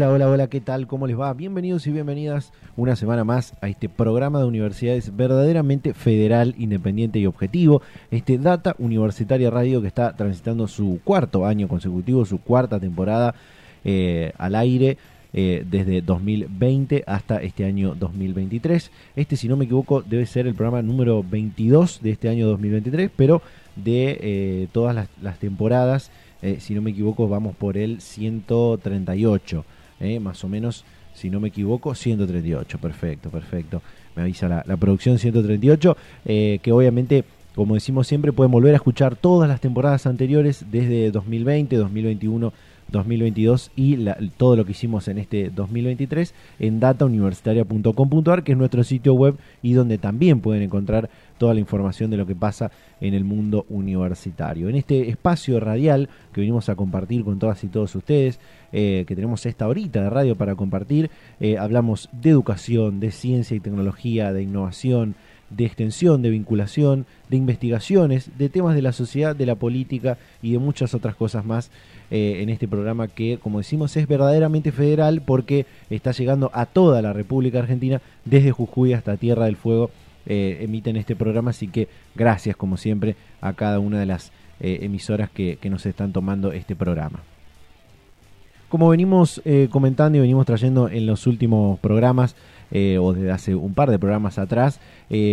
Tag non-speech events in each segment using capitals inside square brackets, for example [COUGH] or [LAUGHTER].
Hola, hola, hola, ¿qué tal? ¿Cómo les va? Bienvenidos y bienvenidas una semana más a este programa de universidades verdaderamente federal, independiente y objetivo. Este Data Universitaria Radio que está transitando su cuarto año consecutivo, su cuarta temporada eh, al aire. Eh, desde 2020 hasta este año 2023. Este, si no me equivoco, debe ser el programa número 22 de este año 2023, pero de eh, todas las, las temporadas si no me equivoco, vamos por el 138, eh, más o menos, si no me equivoco, 138, perfecto, perfecto. Me avisa la, la producción 138, eh, que obviamente, como decimos siempre, pueden volver a escuchar todas las temporadas anteriores desde 2020, 2021. 2022 y todo lo que hicimos en este 2023 en datauniversitaria.com.ar, que es nuestro sitio web y donde también pueden encontrar toda la información de lo que pasa en el mundo universitario. En este espacio radial que venimos a compartir con todas y todos ustedes, eh, que tenemos esta horita de radio para compartir, eh, hablamos de educación, de ciencia y tecnología, de innovación, de extensión, de vinculación, de investigaciones, de temas de la sociedad, de la política y de muchas otras cosas más eh, en este programa que, como decimos, es verdaderamente federal porque está llegando a toda la República Argentina, desde Jujuy hasta Tierra del Fuego, eh, emiten este programa, así que gracias como siempre a cada una de las eh, emisoras que, nos están tomando este programa. Como venimos eh, comentando y venimos trayendo en los últimos programas, o desde hace un par de programas atrás,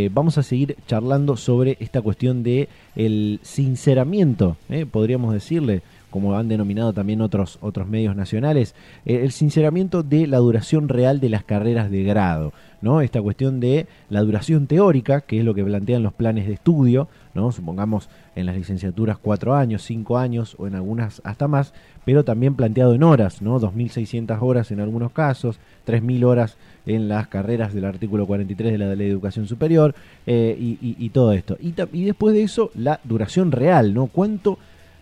vamos a seguir charlando sobre esta cuestión de el sinceramiento, podríamos decirle, como han denominado también otros, otros medios nacionales, eh, el sinceramiento de la duración real de las carreras de grado, ¿no? Esta cuestión de la duración teórica, que es lo que plantean los planes de estudio, ¿no? Supongamos en las licenciaturas cuatro años, cinco años o en algunas hasta más, pero también planteado en horas, ¿no? 2.600 horas en algunos casos, 3.000 horas en las carreras del artículo 43 de la Ley de Educación Superior eh, y, todo esto. Y, y, después de eso, la duración real, ¿no? ¿Cuánto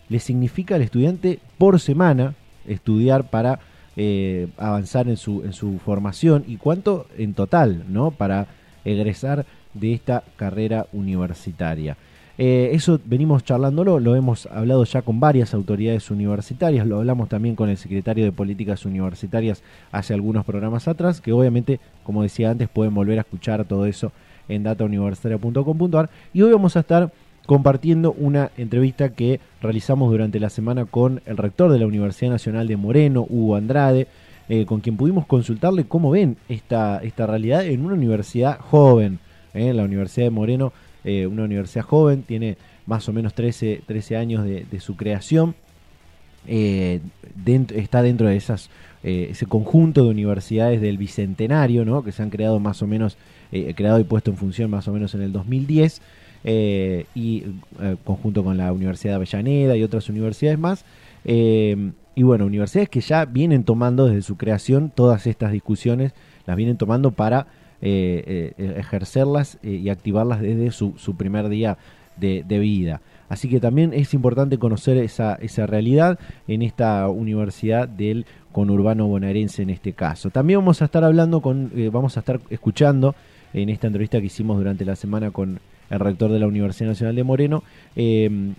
le significa al estudiante por semana estudiar para eh, avanzar en su, en su formación y cuánto en total, ¿no? Para egresar de esta carrera universitaria. Eh, eso venimos charlándolo, lo hemos hablado ya con varias autoridades universitarias, lo hablamos también con el secretario de Políticas Universitarias hace algunos programas atrás, que obviamente, como decía antes, pueden volver a escuchar todo eso en datauniversitaria.com.ar y hoy vamos a estar compartiendo una entrevista que realizamos durante la semana con el rector de la Universidad Nacional de Moreno, Hugo Andrade, eh, con quien pudimos consultarle cómo ven esta, esta realidad en una universidad joven, eh, la Universidad de Moreno eh, una universidad joven, tiene más o menos 13, 13 años de, de su creación, eh, dentro, está dentro de esas, ese conjunto de universidades del Bicentenario, ¿no? que se han creado más o menos, creado y puesto en función más o menos en el 2010, y conjunto con la Universidad de Avellaneda y otras universidades más. y bueno, universidades que ya vienen tomando desde su creación todas estas discusiones, las vienen tomando para eh, eh, ejercerlas eh, y activarlas desde su, primer día de, de, vida. Así que también es importante conocer esa, esa realidad en esta universidad del conurbano bonaerense en este caso. También vamos a estar hablando con, eh, vamos a estar escuchando en esta entrevista que hicimos durante la semana con el rector de la Universidad Nacional de Moreno, eh,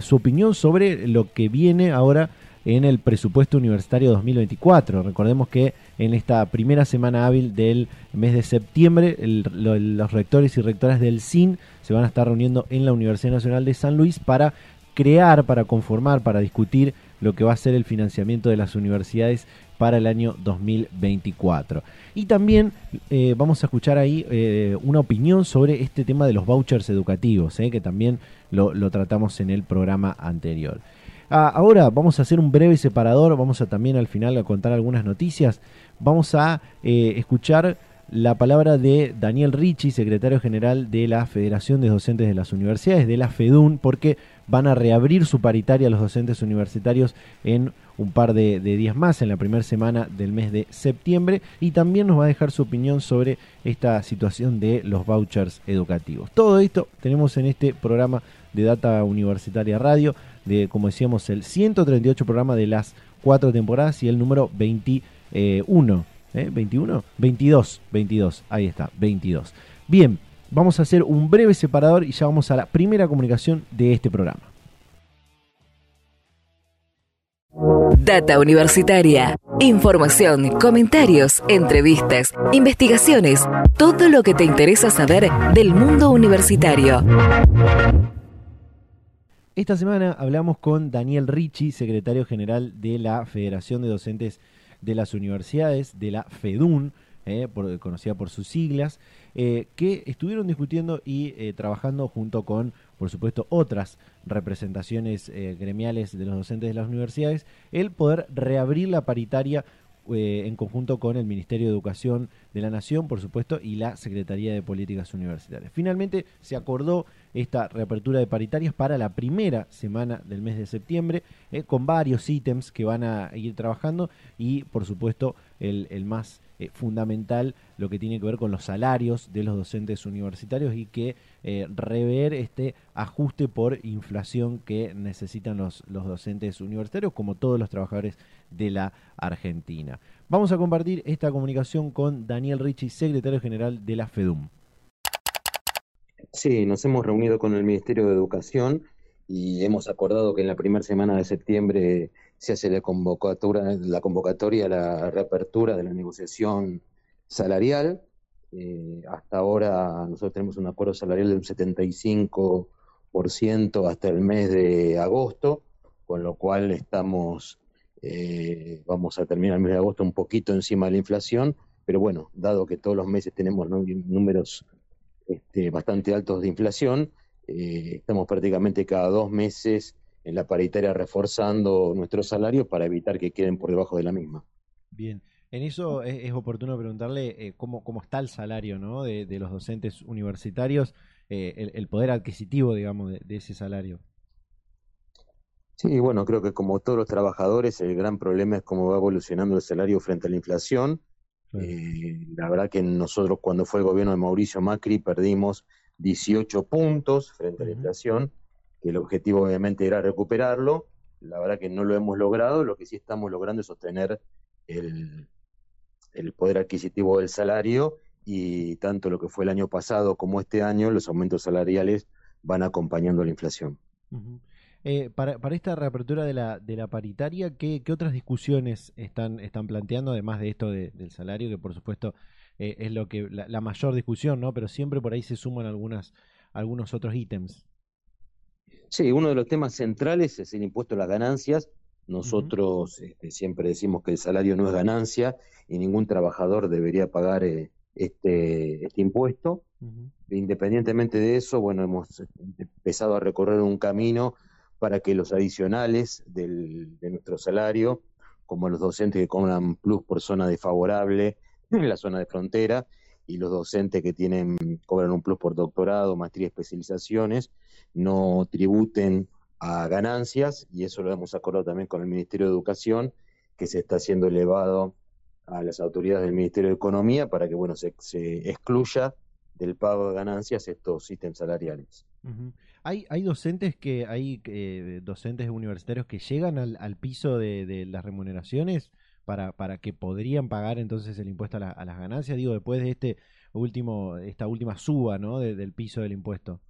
su opinión sobre lo que viene ahora en el presupuesto universitario 2024. Recordemos que en esta primera semana hábil del mes de septiembre, los rectores y rectoras del CIN se van a estar reuniendo en la Universidad Nacional de San Luis para crear, para conformar, para discutir lo que va a ser el financiamiento de las universidades para el año 2024. Y también eh, vamos a escuchar ahí eh, una opinión sobre este tema de los vouchers educativos, eh, que también lo, tratamos en el programa anterior. Ah, ahora vamos a hacer un breve separador, vamos a también al final a contar algunas noticias. Vamos a escuchar la palabra de Daniel Ricci, secretario general de la Federación de Docentes de las Universidades, de la FEDUN, porque van a reabrir su paritaria los docentes universitarios en un par de, días más, en la primera semana del mes de septiembre, y también nos va a dejar su opinión sobre esta situación de los vouchers educativos. Todo esto tenemos en este programa de Data Universitaria Radio, de, como decíamos, el 138 programa de las cuatro temporadas y el número 21. ¿eh? ¿21? 22, 22, ahí está, 22. Bien, vamos a hacer un breve separador y ya vamos a la primera comunicación de este programa. Data Universitaria. Información, comentarios, entrevistas, investigaciones, todo lo que te interesa saber del mundo universitario. Esta semana hablamos con Daniel Ricci, secretario general de la Federación de Docentes de las Universidades, de la FEDUN, eh, conocida por sus siglas, eh, que estuvieron discutiendo y eh, trabajando junto con, por supuesto, otras representaciones gremiales de los docentes de las universidades, el poder reabrir la paritaria eh, en conjunto con el Ministerio de Educación de la Nación, por supuesto, y la Secretaría de Políticas Universitarias. Finalmente se acordó esta reapertura de paritarias para la primera semana del mes de septiembre, eh, con varios ítems que van a ir trabajando y, por supuesto, el, más eh, fundamental, lo que tiene que ver con los salarios de los docentes universitarios y que rever este ajuste por inflación que necesitan los, los docentes universitarios, como todos los trabajadores de la Argentina. Vamos a compartir esta comunicación con Daniel Ricci, secretario general de la FEDUM. Sí, nos hemos reunido con el Ministerio de Educación y hemos acordado que en la primera semana de septiembre se hace la convocatoria, la convocatoria, la reapertura de la negociación salarial. Eh, hasta ahora nosotros tenemos un acuerdo salarial de un 75% hasta el mes de agosto, con lo cual estamos eh, vamos a terminar el mes de agosto un poquito encima de la inflación, pero bueno, dado que todos los meses tenemos números este, bastante altos de inflación, eh, estamos prácticamente cada dos meses en la paritaria reforzando nuestros salarios para evitar que queden por debajo de la misma. Bien, en eso es, oportuno preguntarle eh, cómo, cómo está el salario ¿no? de, los docentes universitarios, el, poder adquisitivo, digamos, de ese salario. Sí, bueno, creo que como todos los trabajadores, el gran problema es cómo va evolucionando el salario frente a la inflación. Eh, la verdad que nosotros cuando fue el gobierno de Mauricio Macri perdimos 18 puntos frente a la inflación, que el objetivo obviamente era recuperarlo. La verdad que no lo hemos logrado, lo que sí estamos logrando es sostener el, el poder adquisitivo del salario y tanto lo que fue el año pasado como este año, los aumentos salariales van acompañando la inflación. Eh, para, para, esta reapertura de la, de la paritaria, ¿qué, otras discusiones están, están planteando, además de esto del salario, que por supuesto eh, es lo que la, mayor discusión, ¿no? Pero siempre por ahí se suman algunas, algunos otros ítems. Sí, uno de los temas centrales es el impuesto a las ganancias. Nosotros este, siempre decimos que el salario no es ganancia y ningún trabajador debería pagar eh, este, este impuesto. Independientemente de eso, bueno, hemos empezado a recorrer un camino para que los adicionales del, de nuestro salario, como los docentes que cobran plus por zona desfavorable en la zona de frontera, y los docentes que tienen cobran un plus por doctorado, maestría especializaciones, no tributen a ganancias, y eso lo hemos acordado también con el Ministerio de Educación, que se está haciendo elevado a las autoridades del Ministerio de Economía para que bueno se, excluya del pago de ganancias estos ítems salariales. Hay, hay docentes que hay eh, docentes universitarios que llegan al, piso de, las remuneraciones para, para que podrían pagar entonces el impuesto a, las ganancias. Digo, después de este último, esta última suba, ¿no? del piso del impuesto.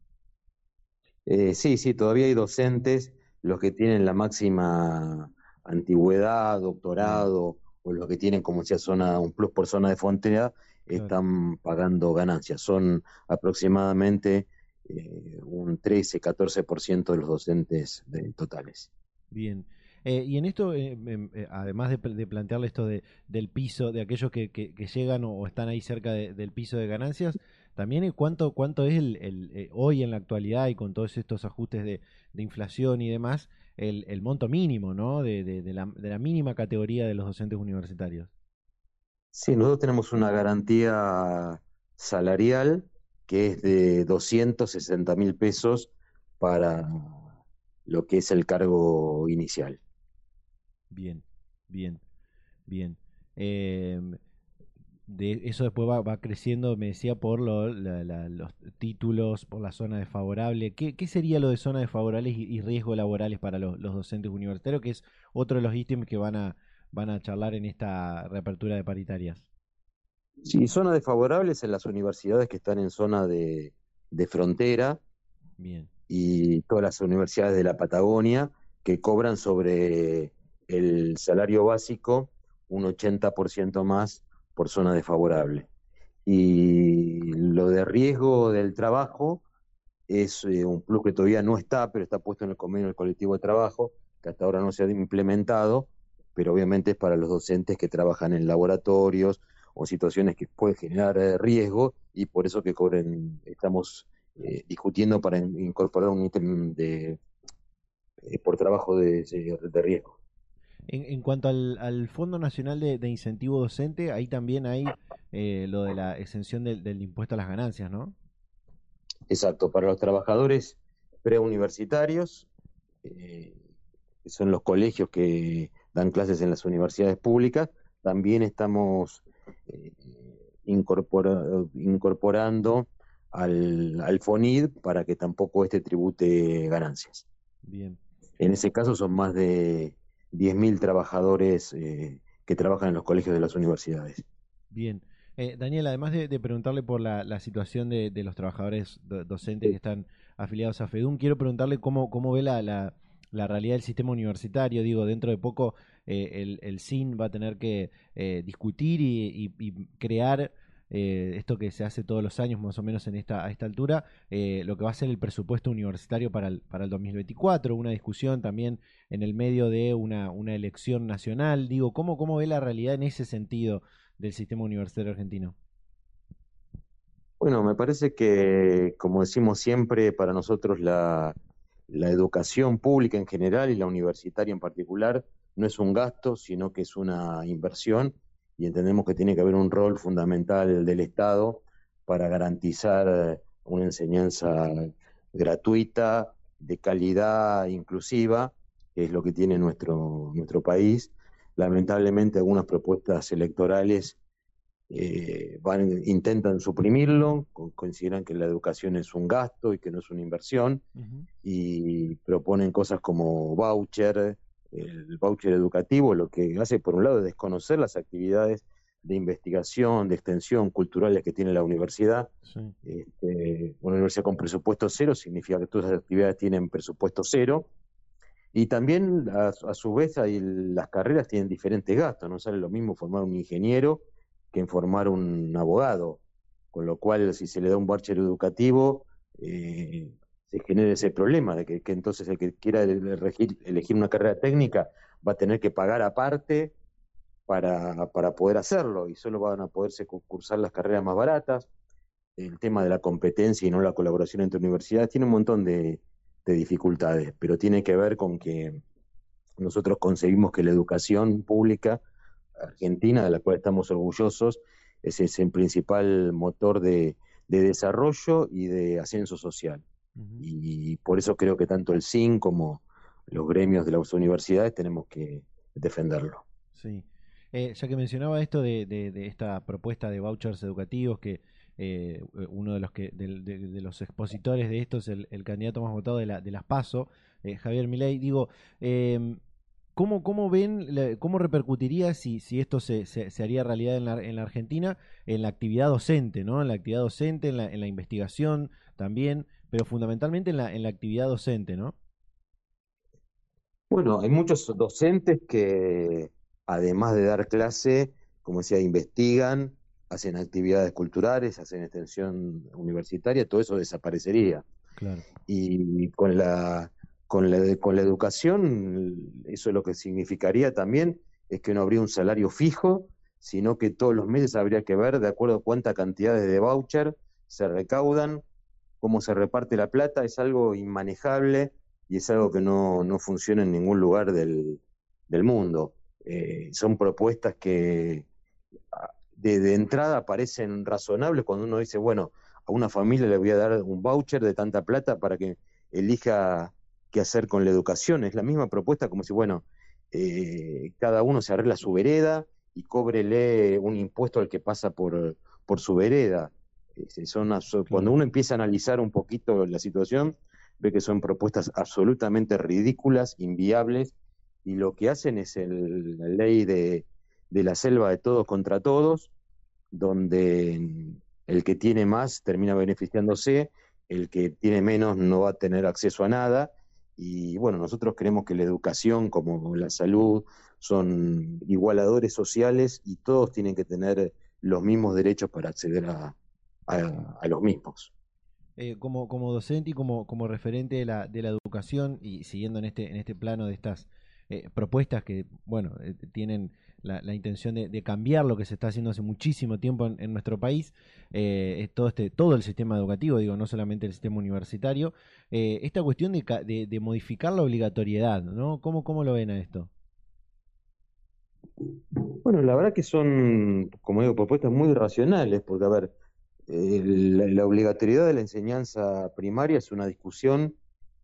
Eh, sí, sí, todavía hay docentes, los que tienen la máxima antigüedad, doctorado, o los que tienen como sea zona, un plus por zona de frontera, están pagando ganancias. Son aproximadamente eh, un 13-14% de los docentes totales. Bien. Eh, y en esto, eh, em, además de, plantearle esto de, del piso, de aquellos que, que, llegan o, están ahí cerca del piso de ganancias, también cuánto, cuánto es el, hoy en la actualidad y con todos estos ajustes de, inflación y demás, el, monto mínimo, ¿no? De, de, la, de la mínima categoría de los docentes universitarios. Sí, nosotros tenemos una garantía salarial que es de 260 mil pesos para, lo que es el cargo inicial. Bien, bien, bien. Em, de eso después va, creciendo, me decía, por los títulos, por la zona desfavorable. ¿Qué, ¿Qué, sería lo de zona desfavorable y, y riesgos laborales para los, docentes universitarios? Que es otro de los ítems que van a, van a charlar en esta reapertura de paritarias. Sí, zonas desfavorables en las universidades que están en zona de, de frontera. Bien. Y todas las universidades de la Patagonia que cobran sobre el salario básico un 80% más por zona desfavorable. Y lo de riesgo del trabajo es eh, un plus que todavía no está, pero está puesto en el convenio del colectivo de trabajo, que hasta ahora no se ha implementado, pero obviamente es para los docentes que trabajan en laboratorios o situaciones que pueden generar eh, riesgo y por eso que cobren, estamos eh, discutiendo para incorporar un ítem de por trabajo de riesgo. En, cuanto al, Fondo Nacional de, Incentivo Docente, ahí también hay eh, lo de la exención del, impuesto a las ganancias, ¿no? Exacto, para los trabajadores preuniversitarios, eh, que son los colegios que dan clases en las universidades públicas, también estamos eh, incorporando al, al FONID para que tampoco este tribute ganancias. Bien. En ese caso son más de 10.000 trabajadores eh, que trabajan en los colegios de las universidades. Bien. Eh, Daniel, además de, preguntarle por la, situación de, los trabajadores docentes que están afiliados a FEDUM, quiero preguntarle cómo, cómo ve la, la, realidad del sistema universitario. Digo, dentro de poco eh, el, el, SIN va a tener que discutir y, y crear eh, esto que se hace todos los años más o menos en esta, a esta altura, eh, lo que va a ser el presupuesto universitario para el, para el 2024, una discusión también en el medio de una, una elección nacional. Digo, ¿cómo, ¿cómo ve la realidad en ese sentido del sistema universitario argentino? Bueno, me parece que, como decimos siempre, para nosotros la, la educación pública en general y la universitaria en particular no es un gasto, sino que es una inversión y entendemos que tiene que haber un rol fundamental del Estado para garantizar eh, una enseñanza gratuita, de calidad inclusiva, que es lo que tiene nuestro, nuestro país. Lamentablemente algunas propuestas electorales eh, van, intentan suprimirlo, consideran que la educación es un gasto y que no es una inversión, y proponen cosas como voucher, el voucher educativo lo que hace, por un lado, es desconocer las actividades de investigación, de extensión culturales que tiene la universidad. Este, una universidad con presupuesto cero significa que todas las actividades tienen presupuesto cero. Y también, a, su vez, hay, las carreras tienen diferentes gastos. No sale lo mismo formar un ingeniero que formar un abogado. Con lo cual, si se le da un voucher educativo, eh, se genere ese problema de que, entonces el que quiera elegir, una carrera técnica va a tener que pagar aparte para, para poder hacerlo y solo van a poderse cursar las carreras más baratas. El tema de la competencia y no la colaboración entre universidades tiene un montón de, dificultades, pero tiene que ver con que nosotros conseguimos que la educación pública argentina, de la cual estamos orgullosos, es el principal motor de desarrollo y de ascenso social. Y por eso creo que tanto el SIN como los gremios de las universidades tenemos que defenderlo. Sí. Eh, ya que mencionaba esto de, de, esta propuesta de vouchers educativos, que eh, uno de los que de, los expositores de esto es el, candidato más votado de, la, de las PASO, eh, Javier Milei, digo, em, ¿cómo, ¿cómo ven, cómo repercutiría si, si esto se, se, haría realidad en la, en la Argentina en la actividad docente, ¿no? En la actividad docente, en la, en la investigación también pero fundamentalmente en la, en la actividad docente, ¿no? Bueno, hay muchos docentes que, además de dar clase, como decía, investigan, hacen actividades culturales, hacen extensión universitaria, todo eso desaparecería. Claro. Y con la, con la, con la educación, eso lo que significaría también es que no habría un salario fijo, sino que todos los meses habría que ver de acuerdo a cuántas cantidades de voucher se recaudan, cómo se reparte la plata, es algo inmanejable y es algo que no, no funciona en ningún lugar del, mundo. Eh, son propuestas que ah, de, entrada parecen razonables cuando uno dice, bueno, a una familia le voy a dar un voucher de tanta plata para que elija qué hacer con la educación. Es la misma propuesta como si, bueno, eh, cada uno se arregla su vereda y cóbrele un impuesto al que pasa por, por su vereda. Son, cuando uno empieza a analizar un poquito la situación, ve que son propuestas absolutamente ridículas, inviables, y lo que hacen es el, la ley de, de la selva de todos contra todos, donde el que tiene más termina beneficiándose, el que tiene menos no va a tener acceso a nada. Y bueno, nosotros creemos que la educación como la salud son igualadores sociales y todos tienen que tener los mismos derechos para acceder a, a, los mismos. Eh, como, como docente y como, como referente de la, de la educación y siguiendo en este, en este plano de estas eh, propuestas que, bueno, eh, tienen la, intención de, cambiar lo que se está haciendo hace muchísimo tiempo en, nuestro país, eh, todo, este, todo el sistema educativo, digo, no solamente el sistema universitario, eh, esta cuestión de, de, modificar la obligatoriedad, ¿no? ¿Cómo, ¿Cómo lo ven a esto? Bueno, la verdad que son, como digo, propuestas muy racionales, porque, a ver, la, obligatoriedad de la enseñanza primaria es una discusión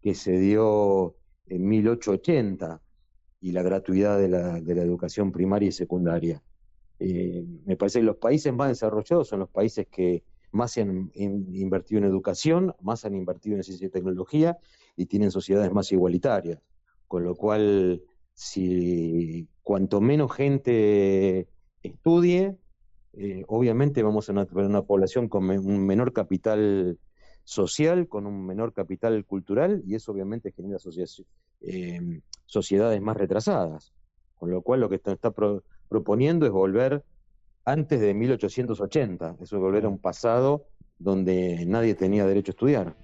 que se dio en 1880 y la gratuidad de la, educación primaria y secundaria. Eh, me parece que los países más desarrollados son los países que más se han invertido en educación, más han invertido en ciencia y tecnología y tienen sociedades más igualitarias. Con lo cual, si cuanto menos gente estudie, eh, obviamente vamos a tener una población con un menor capital social, con un menor capital cultural, y eso obviamente genera eh, sociedades más retrasadas. Con lo cual lo que está, proponiendo es volver antes de 1880, eso es volver a un pasado donde nadie tenía derecho a estudiar.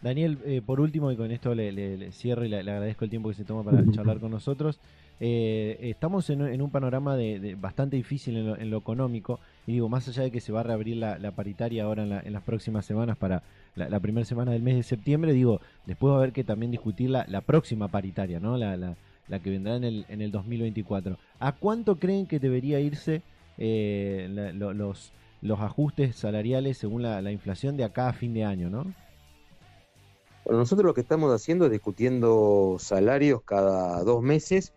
Daniel, eh, por último, y con esto le, cierro y le, agradezco el tiempo que se toma para [LAUGHS] charlar con nosotros, eh, estamos en, un panorama de, bastante difícil en lo, económico, y digo, más allá de que se va a reabrir la, paritaria ahora en, las próximas semanas para la, primera semana del mes de septiembre, digo, después va a haber que también discutir la, próxima paritaria, ¿no? La, que vendrá en el, en el 2024. ¿A cuánto creen que debería irse eh, los, los ajustes salariales según la, inflación de acá a fin de año, ¿no? Bueno, nosotros lo que estamos haciendo es discutiendo salarios cada dos meses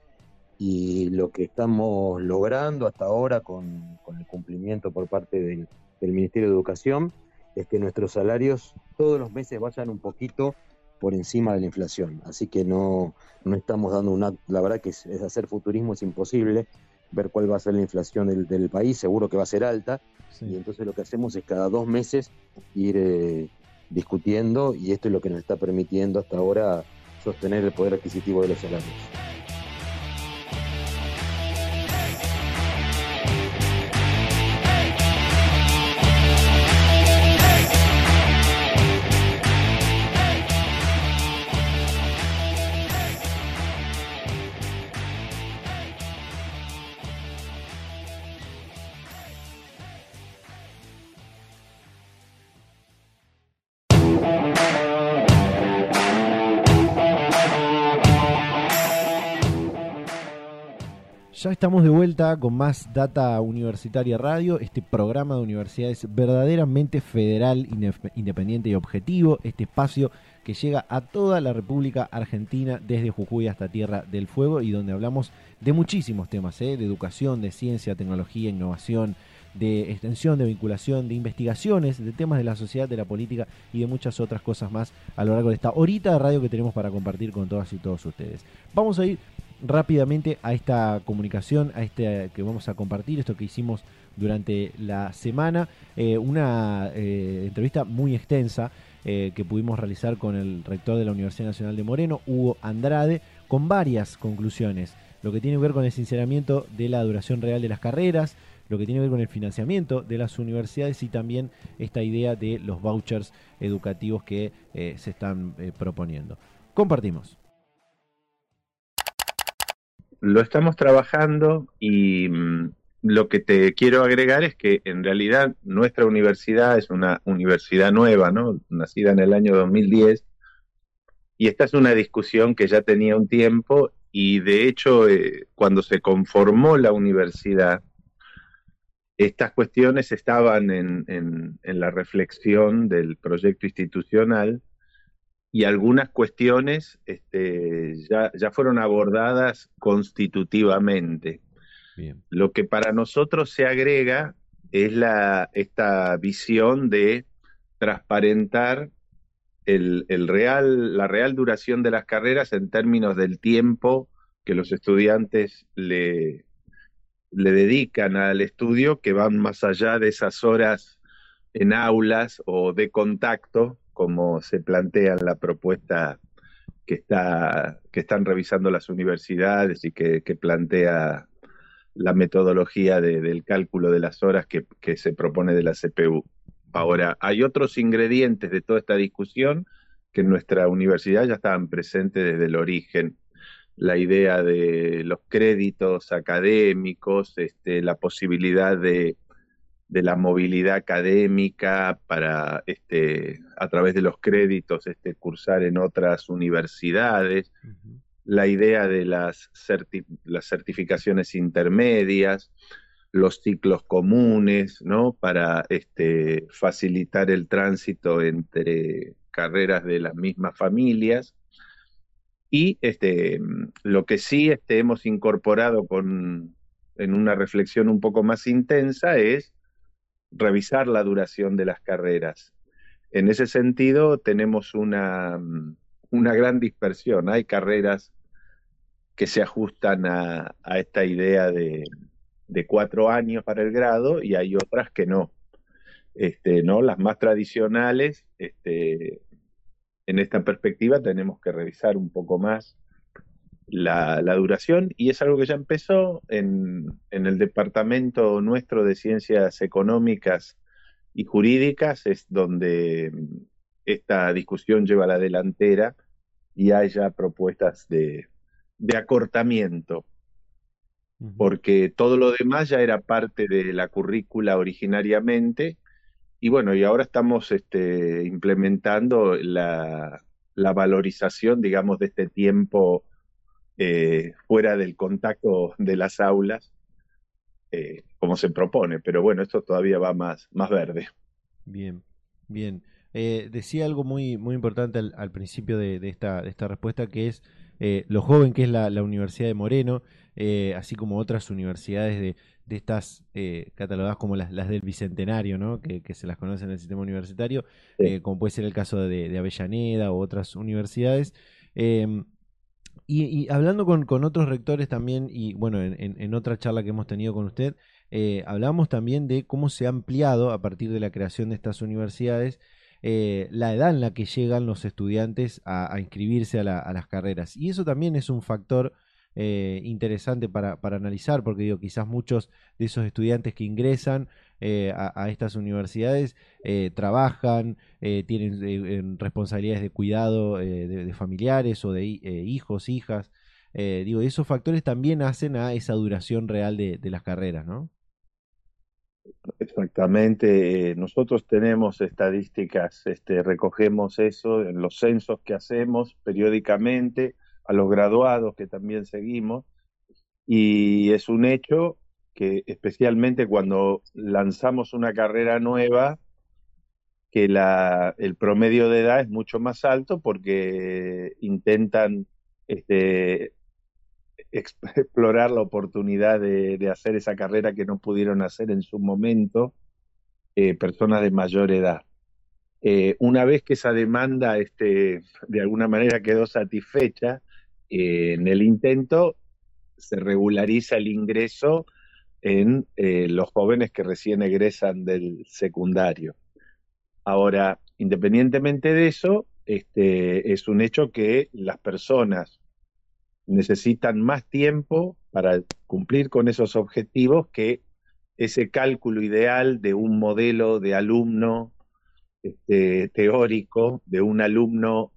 y lo que estamos logrando hasta ahora con, el cumplimiento por parte del, Ministerio de Educación es que nuestros salarios todos los meses vayan un poquito por encima de la inflación. Así que no, no estamos dando una... La verdad que es, hacer futurismo es imposible, ver cuál va a ser la inflación del, país, seguro que va a ser alta, y entonces lo que hacemos es cada dos meses ir eh, discutiendo y esto es lo que nos está permitiendo hasta ahora sostener el poder adquisitivo de los salarios. Estamos de vuelta con más Data Universitaria Radio, este programa de universidades verdaderamente federal, independiente y objetivo, este espacio que llega a toda la República Argentina desde Jujuy hasta Tierra del Fuego y donde hablamos de muchísimos temas, ¿eh? de educación, de ciencia, tecnología, innovación, de extensión, de vinculación, de investigaciones, de temas de la sociedad, de la política y de muchas otras cosas más a lo largo de esta horita de radio que tenemos para compartir con todas y todos ustedes. Vamos a ir rápidamente a esta comunicación, a este que vamos a compartir, esto que hicimos durante la semana, eh, una eh, entrevista muy extensa eh, que pudimos realizar con el rector de la Universidad Nacional de Moreno, Hugo Andrade, con varias conclusiones, lo que tiene que ver con el sinceramiento de la duración real de las carreras, lo que tiene que ver con el financiamiento de las universidades y también esta idea de los vouchers educativos que se están proponiendo. Compartimos lo estamos trabajando y mm, lo que te quiero agregar es que en realidad nuestra universidad es una universidad nueva, ¿no? Nacida en el año 2010 y esta es una discusión que ya tenía un tiempo y de hecho eh, cuando se conformó la universidad estas cuestiones estaban en, en la reflexión del proyecto institucional y algunas cuestiones este, ya, ya, fueron abordadas constitutivamente. Lo que para nosotros se agrega es la, esta visión de transparentar el, el real, la real duración de las carreras en términos del tiempo que los estudiantes le, le dedican al estudio, que van más allá de esas horas en aulas o de contacto, como se plantea en la propuesta que, está, que están revisando las universidades y que, plantea la metodología del cálculo de las horas que, se propone de la CPU. Ahora, hay otros ingredientes de toda esta discusión que en nuestra universidad ya estaban presentes desde el origen. La idea de los créditos académicos, este, la posibilidad de, la movilidad académica para, este, a través de los créditos, este, cursar en otras universidades, la idea de las, las certificaciones intermedias, los ciclos comunes, ¿no? Para este, facilitar el tránsito entre carreras de las mismas familias. Y este, lo que sí este, hemos incorporado con, en una reflexión un poco más intensa es revisar la duración de las carreras. En ese sentido, tenemos una, una gran dispersión. Hay carreras que se ajustan a esta idea de, de cuatro años para el grado y hay otras que no. Este, ¿no? Las más tradicionales, este, en esta perspectiva tenemos que revisar un poco más la, duración y es algo que ya empezó en, en, el departamento nuestro de ciencias económicas y jurídicas, es donde esta discusión lleva la delantera y hay ya propuestas de, de acortamiento porque todo lo demás ya era parte de la currícula originariamente. Y bueno, y ahora estamos este, implementando la, valorización, digamos, de este tiempo eh, fuera del contacto de las aulas, eh, como se propone. Pero bueno, esto todavía va más, más verde. Bien, bien. Eh, decía algo muy, muy importante al, principio de, esta, de esta respuesta, que es lo joven que es la, la Universidad de Moreno. Así como otras universidades de, de estas catalogadas como las, las, del Bicentenario, ¿no? que, se las conoce en el sistema universitario, como puede ser el caso de, Avellaneda u otras universidades. Y, hablando con, con, otros rectores también, y bueno, en, en, otra charla que hemos tenido con usted, hablamos también de cómo se ha ampliado a partir de la creación de estas universidades la edad en la que llegan los estudiantes a, inscribirse a, a, las carreras. Y eso también es un factor eh, interesante para, para, analizar, porque digo, quizás muchos de esos estudiantes que ingresan eh, a, estas universidades eh, trabajan, tienen responsabilidades de cuidado de, familiares o de hijos, hijas. digo, esos factores también hacen a esa duración real de, las carreras, ¿no? Exactamente, nosotros tenemos estadísticas, este, recogemos eso en los censos que hacemos periódicamente, a los graduados que también seguimos, y es un hecho que especialmente cuando lanzamos una carrera nueva, que el promedio de edad es mucho más alto porque intentan este, [LAUGHS] explorar la oportunidad de, hacer esa carrera que no pudieron hacer en su momento eh, personas de mayor edad. Eh, una vez que esa demanda este, de alguna manera quedó satisfecha, en el intento se regulariza el ingreso en eh, los jóvenes que recién egresan del secundario. Ahora, independientemente de eso, este, es un hecho que las personas necesitan más tiempo para cumplir con esos objetivos que ese cálculo ideal de un modelo de alumno este, teórico, de un alumno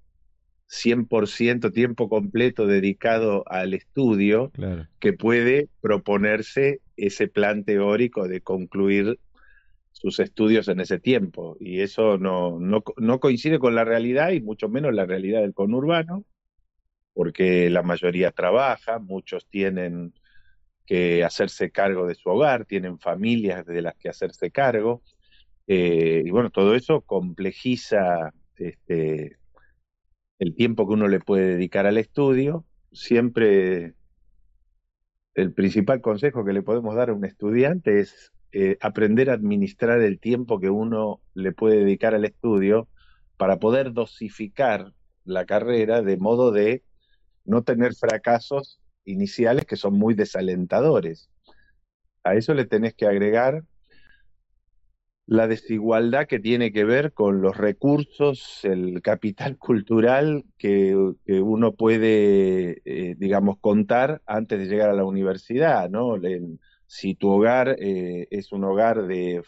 100% tiempo completo dedicado al estudio, que puede proponerse ese plan teórico de concluir sus estudios en ese tiempo. Y eso no, no, coincide con la realidad y mucho menos la realidad del conurbano, porque la mayoría trabaja, muchos tienen que hacerse cargo de su hogar, tienen familias de las que hacerse cargo. Eh, y bueno, todo eso complejiza este, el tiempo que uno le puede dedicar al estudio, siempre el principal consejo que le podemos dar a un estudiante es eh, aprender a administrar el tiempo que uno le puede dedicar al estudio para poder dosificar la carrera de modo de no tener fracasos iniciales que son muy desalentadores. A eso le tenés que agregar la desigualdad que tiene que ver con los recursos, el capital [LAUGHS] cultural que, uno puede, eh, digamos, contar antes de llegar a la universidad, ¿no? si tu hogar eh, es un hogar de,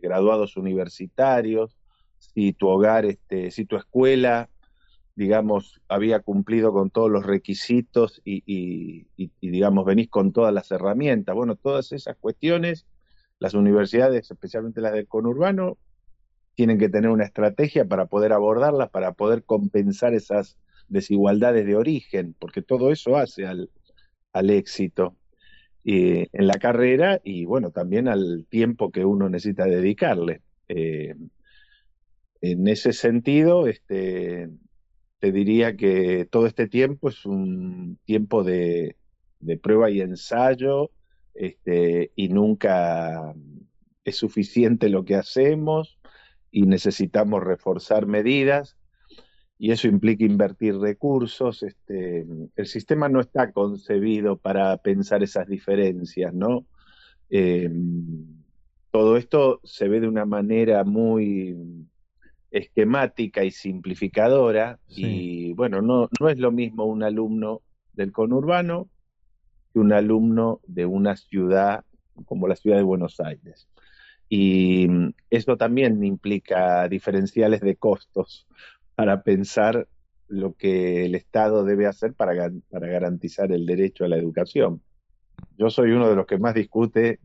graduados universitarios, si tu hogar, este, si tu escuela, digamos, había cumplido con todos los requisitos y, y, digamos, venís con todas las herramientas. Bueno, todas esas cuestiones las universidades, especialmente las del conurbano, tienen que tener una estrategia para poder abordarlas, para poder compensar esas desigualdades de origen, porque todo eso hace al, éxito eh, en la carrera y bueno, también al tiempo que uno necesita dedicarle. Eh, en ese sentido, este, te diría que todo este tiempo es un tiempo de prueba y ensayo, este, y nunca es suficiente lo que hacemos y necesitamos reforzar medidas y eso implica invertir recursos. Este, el sistema no está concebido para pensar esas diferencias, ¿no? Em, todo esto se ve de una manera muy esquemática y simplificadora y bueno, no, no es lo mismo un alumno del conurbano que un alumno de una ciudad como la ciudad de Buenos Aires. Y mm, eso también implica diferenciales de costos para pensar lo que el Estado debe hacer para, para garantizar el derecho a la educación. Yo soy uno de los que más discute,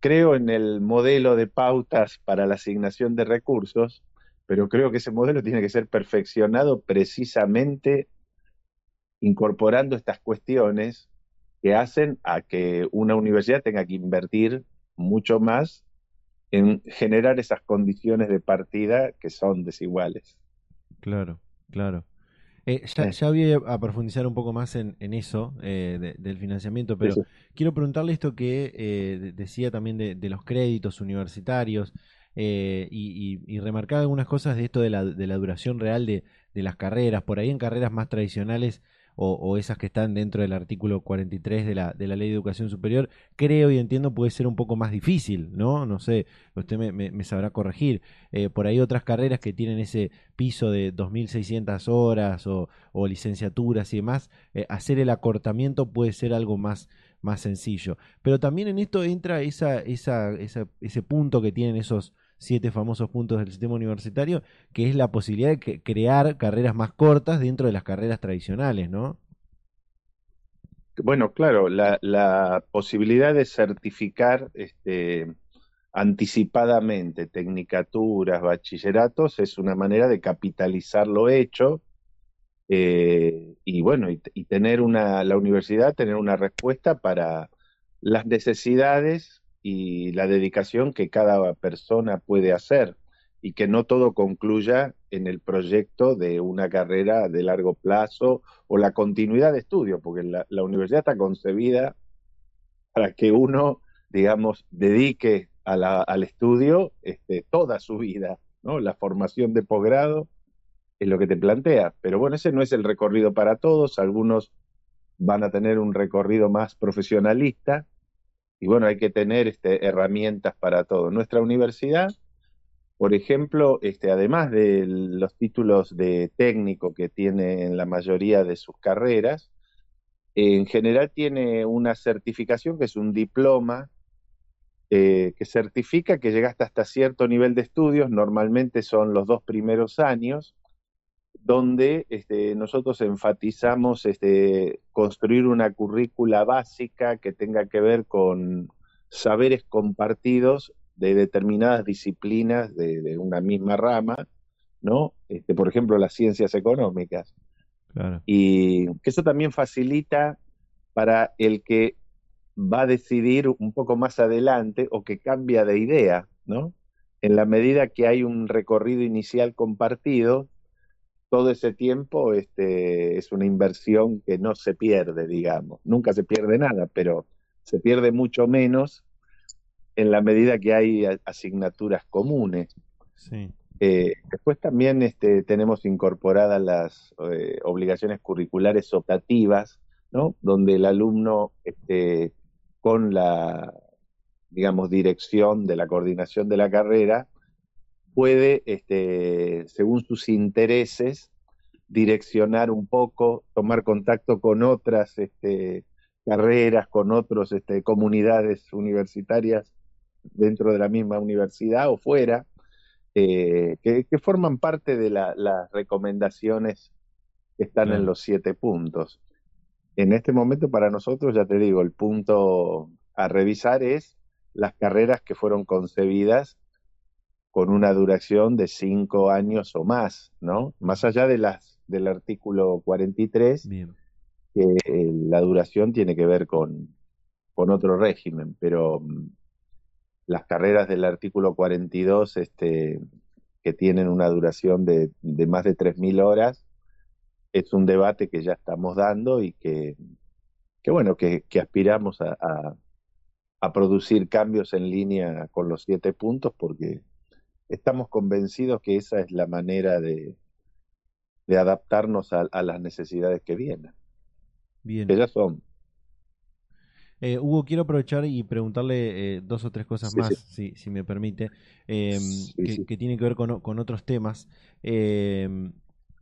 creo en el modelo de pautas para la asignación de recursos, pero creo que ese modelo tiene que ser perfeccionado precisamente incorporando estas cuestiones que hacen a que una universidad tenga que invertir mucho más en generar esas condiciones de partida que son desiguales. Claro, claro. Eh, ya, voy a profundizar un poco más en, eso eh, del financiamiento, pero quiero preguntarle esto que eh, decía también de, los créditos universitarios y, y, remarcar algunas cosas de esto de la, de la duración real de, las carreras. Por ahí en carreras más tradicionales o, esas que están dentro del artículo 43 de la, de la Ley de Educación Superior, creo y entiendo puede ser un poco más difícil, ¿no? No sé, usted me, sabrá corregir. Eh, por ahí otras carreras que tienen ese piso de 2.600 horas o, licenciaturas y demás, eh, hacer el acortamiento puede ser algo más, más sencillo. Pero también en esto entra esa, esa, ese punto que tienen esos siete famosos puntos del sistema universitario, que es la posibilidad de crear carreras más cortas dentro de las carreras tradicionales, ¿no? Bueno, claro, la, posibilidad de certificar este, anticipadamente tecnicaturas, bachilleratos, es una manera de capitalizar lo hecho eh, y bueno, y, y, tener una, la universidad tener una respuesta para las necesidades y la dedicación que cada persona puede hacer y que no todo concluya en el proyecto de una carrera de largo plazo o la continuidad de estudio, porque la, universidad está concebida para que uno, digamos, dedique al estudio este, toda su vida, ¿no? La formación de posgrado es lo que te plantea, pero bueno, ese no es el recorrido para todos, algunos van a tener un recorrido más profesionalista, y bueno, hay que tener este, herramientas para todo. Nuestra universidad, por ejemplo, este, además de los títulos de técnico que tiene en la mayoría de sus carreras, en general tiene una certificación que es un diploma eh, que certifica que llegaste hasta cierto nivel de estudios, normalmente son los dos primeros años, donde este, nosotros enfatizamos este, construir una currícula básica que tenga que ver con saberes compartidos de determinadas disciplinas de, una misma rama, ¿no? Este, por ejemplo, las ciencias económicas. Y que eso también facilita para el que va a decidir un poco más adelante o que cambia de idea, ¿no? En la medida que hay un recorrido inicial compartido, todo ese tiempo este, es una inversión que no se pierde, digamos. Nunca se pierde nada, pero se pierde mucho menos en la medida que hay asignaturas comunes. Eh, después también este, tenemos incorporadas las eh, obligaciones curriculares optativas, ¿no? donde el alumno este, con la, digamos, dirección de la coordinación de la carrera puede, este, según sus intereses, direccionar un poco, tomar contacto con otras este, carreras, con otras este, comunidades universitarias dentro de la misma universidad o fuera, eh, que, forman parte de las recomendaciones que están en los siete puntos. En este momento, para nosotros, ya te digo, el punto a revisar es las carreras que fueron concebidas con una duración de cinco años o más, ¿no? Más allá de las del artículo 43, que eh, la duración tiene que ver con, con otro régimen, pero mm, las carreras del artículo 42, este, que tienen una duración de, de más de 3.000 horas, es un debate que ya estamos dando y que, que bueno, que, que aspiramos a, a, a producir cambios en línea con los siete puntos porque estamos convencidos que esa es la manera de, de adaptarnos a, las necesidades que vienen. Bien. Que ya son. Eh, Hugo, quiero aprovechar y preguntarle eh, dos o tres cosas más, Si, si, me permite, em, que, tienen que ver con, otros temas. Em,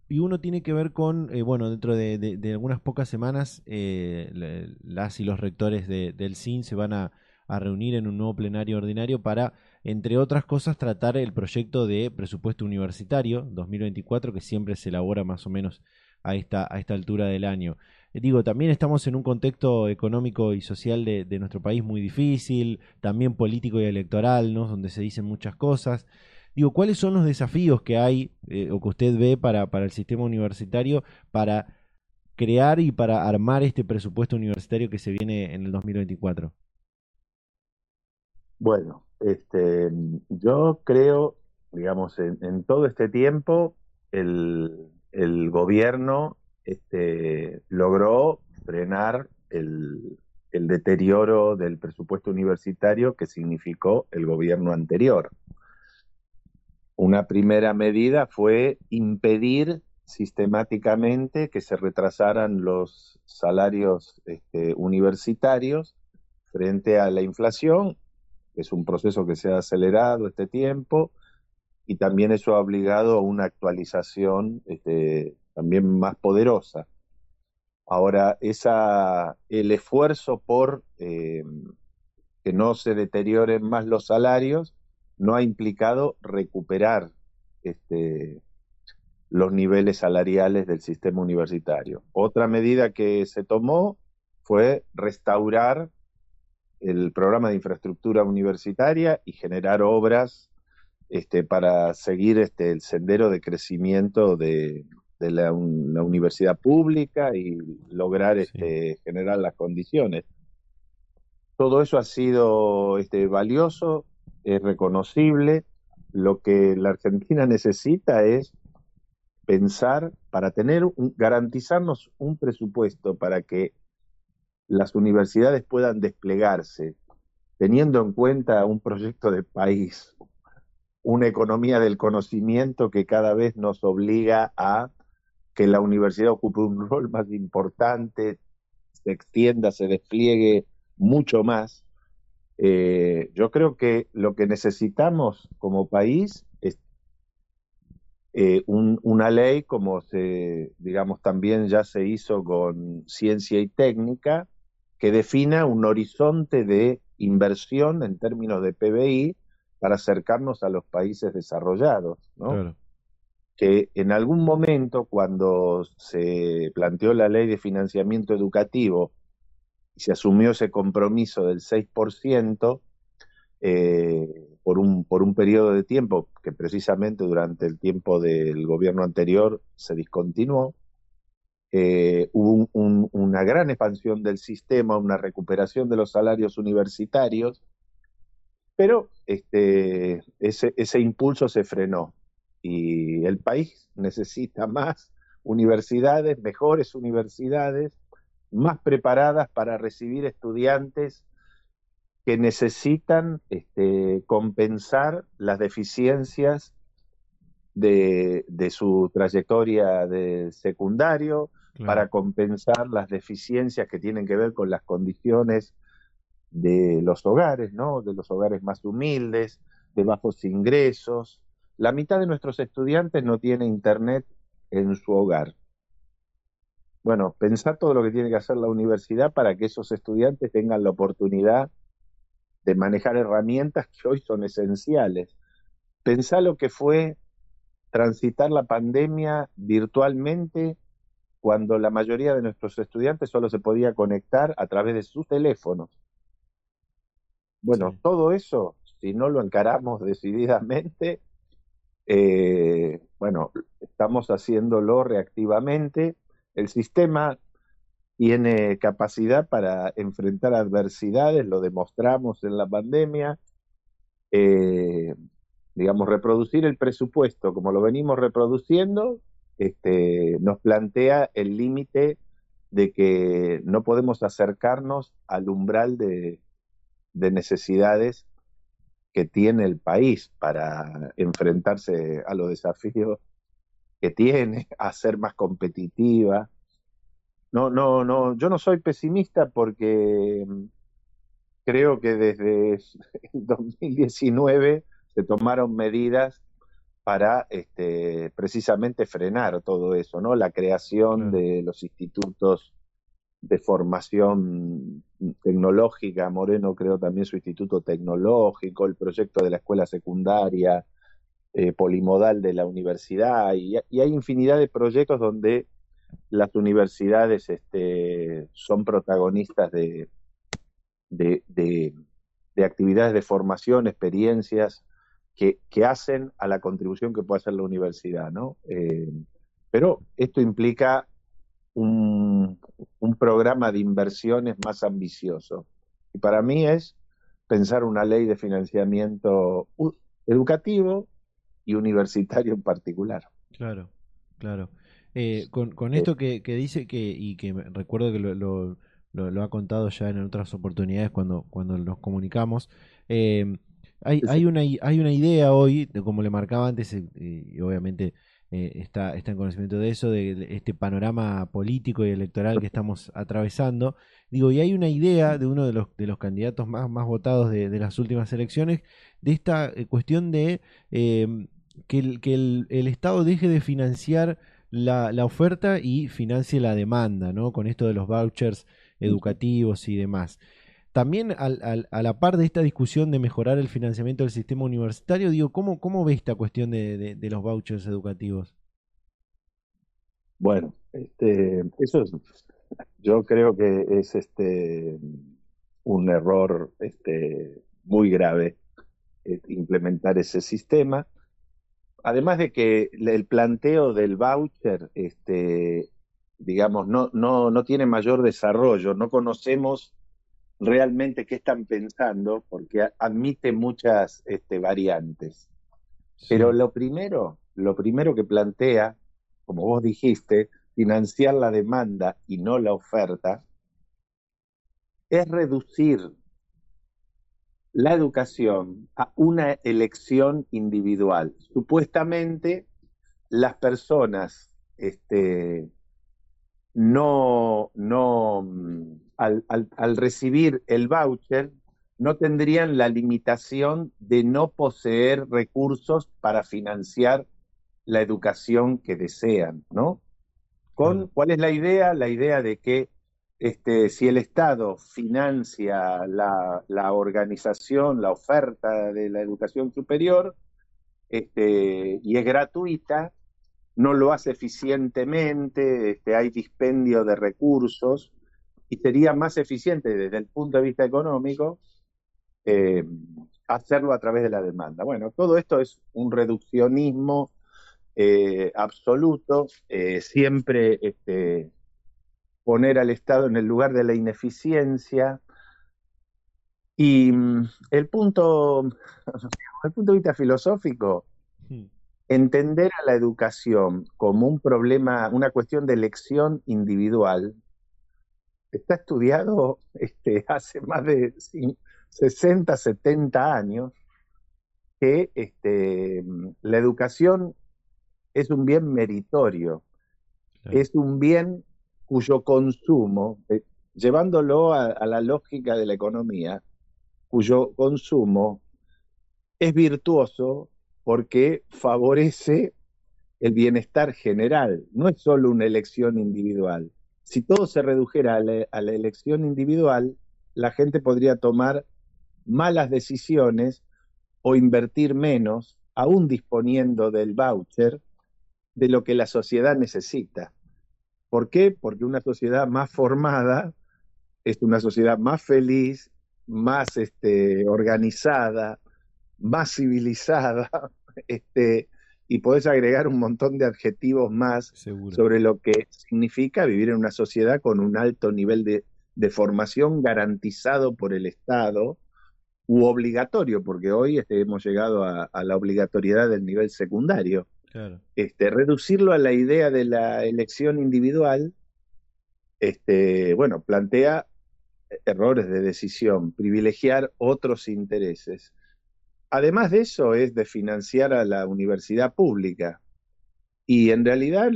y uno tiene que ver con, eh, bueno, dentro de, algunas pocas semanas, las y los rectores del CIN se van a, a reunir en un nuevo plenario ordinario para, entre otras cosas, tratar el proyecto de presupuesto universitario 2024 que siempre se elabora más o menos a esta, a esta altura del año. Eh, digo, también estamos en un contexto económico y social de, nuestro país muy difícil, también político y electoral, ¿no? Donde se dicen muchas cosas. Digo, ¿cuáles son los desafíos que hay eh, o que usted ve para, para el sistema universitario para crear y para armar este presupuesto universitario que se viene en el 2024? Bueno, este, yo creo, digamos, en, todo este tiempo, el, gobierno este, logró frenar el, deterioro del presupuesto universitario que significó el gobierno anterior. Una primera medida fue impedir sistemáticamente que se retrasaran los salarios este, universitarios frente a la inflación es un proceso que se ha acelerado este tiempo y también eso ha obligado a una actualización este, también más poderosa. Ahora, esa, el esfuerzo por eh, que no se deterioren más los salarios no ha implicado recuperar este, los niveles salariales del sistema universitario. Otra medida que se tomó fue restaurar el programa de infraestructura universitaria y generar obras este, para seguir este, el sendero de crecimiento de, la, universidad pública y lograr este, generar las condiciones. Todo eso ha sido este, valioso, es reconocible. Lo que la Argentina necesita es pensar para tener garantizarnos un presupuesto para que las universidades puedan desplegarse teniendo en cuenta un proyecto de país, una economía del conocimiento que cada vez nos obliga a que la universidad ocupe un [LAUGHS] rol más importante, se extienda, se despliegue mucho más. Eh, yo creo que lo que necesitamos como país es eh, una ley como se, digamos, también ya se hizo con ciencia y técnica, que defina un horizonte de inversión en términos de PBI para acercarnos a los países desarrollados, ¿no? Que en algún momento, cuando se planteó la ley de financiamiento educativo y se asumió ese compromiso del 6%, eh, por, un, por un periodo de tiempo que precisamente durante el tiempo del gobierno anterior se discontinuó, eh, hubo una gran expansión del sistema, una recuperación de los salarios universitarios, pero este, ese, impulso se frenó. y el país necesita más universidades, mejores universidades, más preparadas para recibir estudiantes que necesitan este, compensar las deficiencias de, su trayectoria de secundario, para compensar las deficiencias que tienen que ver con las condiciones de los hogares, ¿no? De los hogares más humildes, de bajos ingresos. La mitad de nuestros estudiantes no tiene internet en su hogar. Bueno, pensar todo lo que tiene que hacer la universidad para que esos estudiantes tengan la oportunidad de manejar herramientas que hoy son esenciales. Pensar lo que fue transitar la pandemia virtualmente cuando la mayoría de nuestros estudiantes solo se podía conectar a través de sus teléfonos. Bueno, todo eso, si no lo encaramos [LAUGHS] decididamente, eh, bueno, estamos haciéndolo reactivamente. El sistema tiene capacidad para enfrentar adversidades, lo demostramos en la pandemia. Eh, digamos, reproducir el presupuesto como lo venimos reproduciendo, este, nos plantea el límite de que no podemos acercarnos al umbral de, de necesidades que tiene el país para enfrentarse a los desafíos que tiene, [LAUGHS] a ser más competitiva. No, no, no, yo no soy pesimista porque creo que desde [LAUGHS] el 2019 se tomaron medidas para este, precisamente frenar todo eso, ¿no? La creación de los institutos de formación tecnológica, Moreno creó también su instituto tecnológico, el proyecto de la escuela secundaria, eh, polimodal de la universidad, y, hay infinidad de proyectos donde las universidades este, son protagonistas de, de, actividades de formación, experiencias que, hacen a la contribución que puede hacer la universidad, ¿no? Eh, pero esto implica un, programa de inversiones más ambicioso. Y para mí es pensar una ley de financiamiento educativo y universitario en particular. Claro, claro. Eh, con, esto que, dice que y que recuerdo que lo, lo, ha contado ya en otras oportunidades cuando, cuando nos comunicamos, eh, hay, hay, una, hay una idea hoy, como le marcaba antes, eh, y obviamente eh, está, está en conocimiento de eso, de este panorama político y electoral que estamos atravesando. Digo, y hay una idea de uno de los, de los candidatos más, más votados de, las últimas elecciones, de esta eh, cuestión de em, que, el, que el, Estado deje de financiar la, la, oferta y financie la demanda, ¿no? Con esto de los vouchers educativos y demás. También al, a la par de esta discusión de mejorar el financiamiento del sistema universitario, digo, ¿cómo, cómo ve esta cuestión de, los vouchers educativos? Bueno, este, eso es, yo creo que es este un error este, muy grave eh, implementar ese sistema. Además de que el planteo del voucher, este, digamos, no, no, no tiene mayor desarrollo, no conocemos realmente qué están pensando, porque admite muchas este, variantes. Pero lo primero, lo primero que plantea, como vos dijiste, financiar la demanda y no la oferta, es reducir la educación a una elección individual. Supuestamente las personas este, no, no, mm, al, recibir el voucher, no tendrían la limitación de no poseer recursos para financiar la educación que desean, ¿no? Con, ¿Cuál es la idea? La idea de que este, si el Estado financia la, la, organización, la oferta de la educación superior, este, y es gratuita, no lo hace eficientemente, este, hay dispendio de recursos y sería más eficiente desde el punto de vista económico eh, hacerlo a través de la demanda. Bueno, todo esto es un reduccionismo eh, absoluto, eh, siempre este, poner al Estado en el lugar de la ineficiencia. Y mm, el punto, [LAUGHS] el punto de vista filosófico, entender a la educación como un problema, una cuestión de elección individual, está estudiado este, hace más de 60, 70 años que este, la educación es un bien meritorio, es un bien cuyo consumo, eh, llevándolo a, la lógica de la economía, cuyo consumo es virtuoso porque favorece el bienestar general, no es solo una elección individual. Si todo se redujera a la, elección individual, la gente podría tomar malas decisiones o invertir menos, aún disponiendo del voucher, de lo que la sociedad necesita. ¿Por qué? Porque una sociedad más formada es una sociedad más feliz, más este, organizada, más civilizada, [LAUGHS] este, y podés agregar un montón de adjetivos más sobre lo que significa vivir en una sociedad con un alto nivel de, formación garantizado por el Estado u obligatorio, porque hoy este, hemos llegado a, la obligatoriedad del nivel secundario. Este, reducirlo a la idea de la elección individual, este, bueno, plantea errores de decisión, privilegiar otros intereses. Además de eso es de financiar a la universidad pública. Y en realidad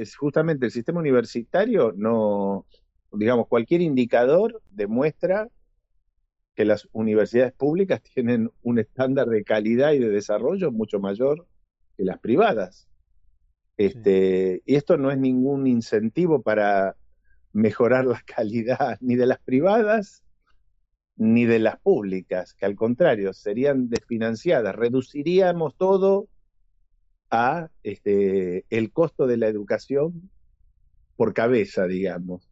es justamente el sistema universitario no, digamos, cualquier indicador demuestra que las universidades públicas [LAUGHS] tienen un estándar de calidad y de desarrollo mucho mayor que las privadas. Este, Y esto no es ningún incentivo para mejorar la [LAUGHS] calidad ni de las privadas ni de las públicas, que al contrario serían desfinanciadas. Reduciríamos todo a este, el costo de la educación por cabeza, digamos.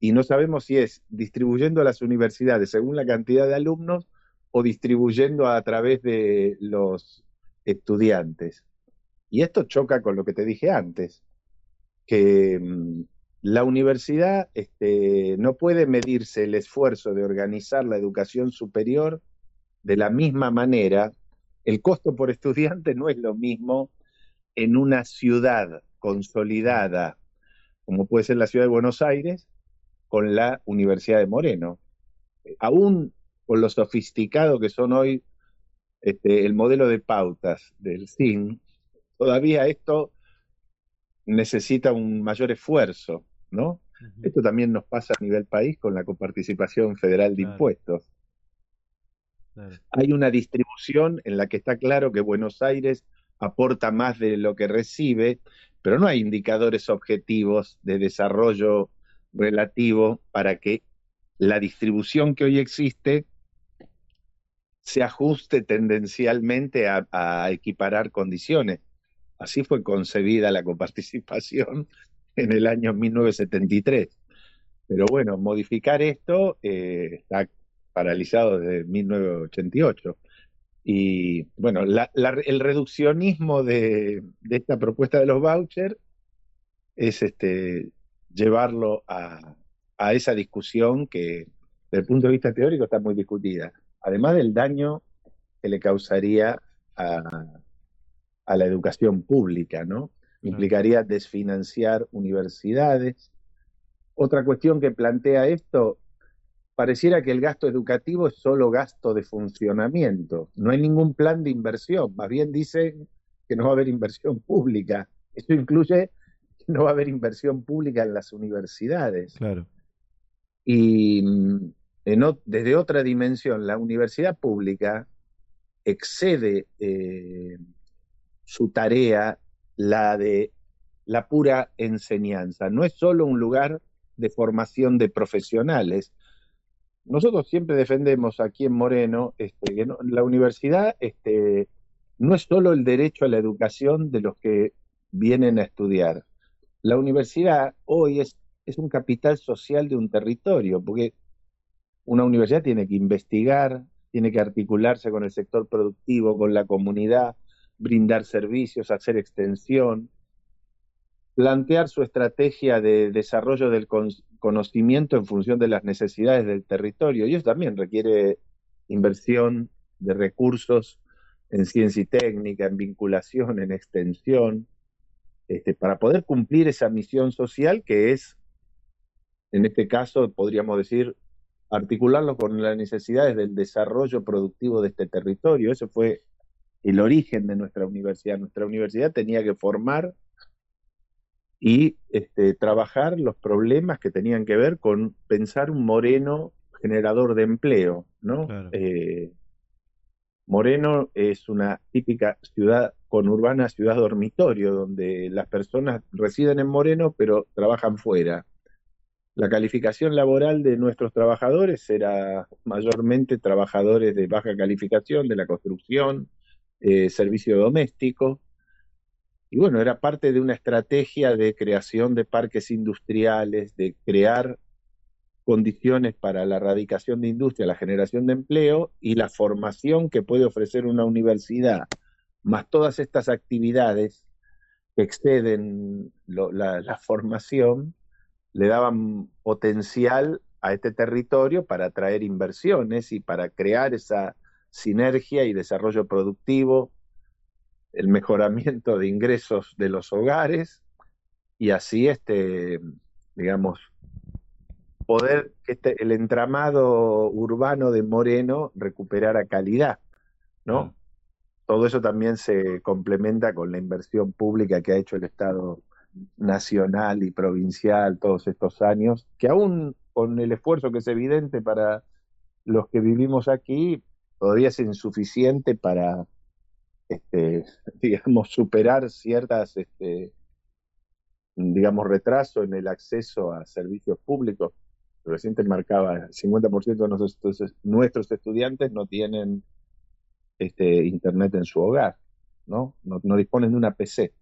Y no sabemos si es distribuyendo a las universidades según la cantidad de alumnos o distribuyendo a través de los estudiantes. Y esto choca con lo que te dije antes, que mm, la universidad este, no puede medirse el esfuerzo de organizar la educación superior de la misma manera. El costo por estudiante no es lo mismo en una ciudad consolidada, como puede ser la ciudad de Buenos Aires, con la Universidad de Moreno. Aún con lo sofisticado que son hoy este, el modelo de pautas del CIN, todavía esto necesita un mayor esfuerzo, ¿no? Esto también nos pasa a nivel país con la coparticipación federal de impuestos. Hay una distribución en la que está claro que Buenos Aires aporta más de lo que recibe, pero no hay indicadores objetivos de desarrollo relativo para que la distribución que hoy existe se ajuste tendencialmente a equiparar condiciones. Así fue concebida la coparticipación en el año 1973. Pero bueno, modificar esto eh, está paralizado desde 1988. Y bueno, el reduccionismo de, esta propuesta de los vouchers es este, llevarlo a, esa discusión que desde el punto de vista teórico está muy discutida. Además del daño que le causaría a, a la educación pública, ¿no? Implicaría desfinanciar universidades. Otra cuestión que plantea esto, pareciera que el gasto educativo es solo gasto de funcionamiento, no hay ningún plan de inversión, más bien dicen que no va a haber inversión pública. Esto incluye que no va a haber inversión pública en las universidades. Claro. Y mm, desde otra dimensión, la universidad pública excede eh, su tarea, la de la pura enseñanza. No es solo un lugar de formación de profesionales. Nosotros siempre defendemos aquí en Moreno este, que la universidad este, no es solo el derecho a la educación de los que vienen a estudiar. La universidad hoy es, es un capital social de un territorio, porque una universidad tiene que investigar, tiene que articularse con el sector productivo, con la comunidad, brindar servicios, hacer extensión, plantear su estrategia de desarrollo del conocimiento en función de las necesidades del territorio. Y eso también requiere inversión de recursos en ciencia y técnica, en vinculación, en extensión, este, para poder cumplir esa misión social que es, en este caso, podríamos decir, articularlo con las necesidades del desarrollo productivo de este territorio. Ese fue el origen de nuestra universidad. Nuestra universidad tenía que formar y este, trabajar los problemas que tenían que ver con pensar un moreno generador de empleo, ¿no? Eh, moreno es una típica ciudad conurbana, ciudad dormitorio, donde las personas residen en Moreno pero trabajan fuera. La calificación laboral de nuestros trabajadores era mayormente trabajadores de baja calificación, de la construcción, eh, servicio doméstico. Y bueno, era parte de una estrategia de creación de parques industriales, de crear condiciones para la erradicación de industria, la generación de empleo y la formación que puede ofrecer una universidad, más todas estas actividades que exceden la formación, le daban potencial a este territorio para atraer inversiones y para crear esa sinergia y desarrollo productivo, el mejoramiento de ingresos de los hogares y así este digamos poder que este, el entramado urbano de Moreno recuperara calidad, ¿no? Todo eso también se complementa con la inversión pública que ha hecho el Estado nacional y provincial todos estos años, que aún con el esfuerzo que es evidente para los que vivimos aquí, todavía es insuficiente para, este, [LAUGHS] digamos, superar ciertas, este, digamos, retraso en el acceso a servicios públicos. Reciente marcaba, el 50% de nuestros, nuestros estudiantes no tienen este, internet en su hogar, ¿no? ¿no? No disponen de una PC.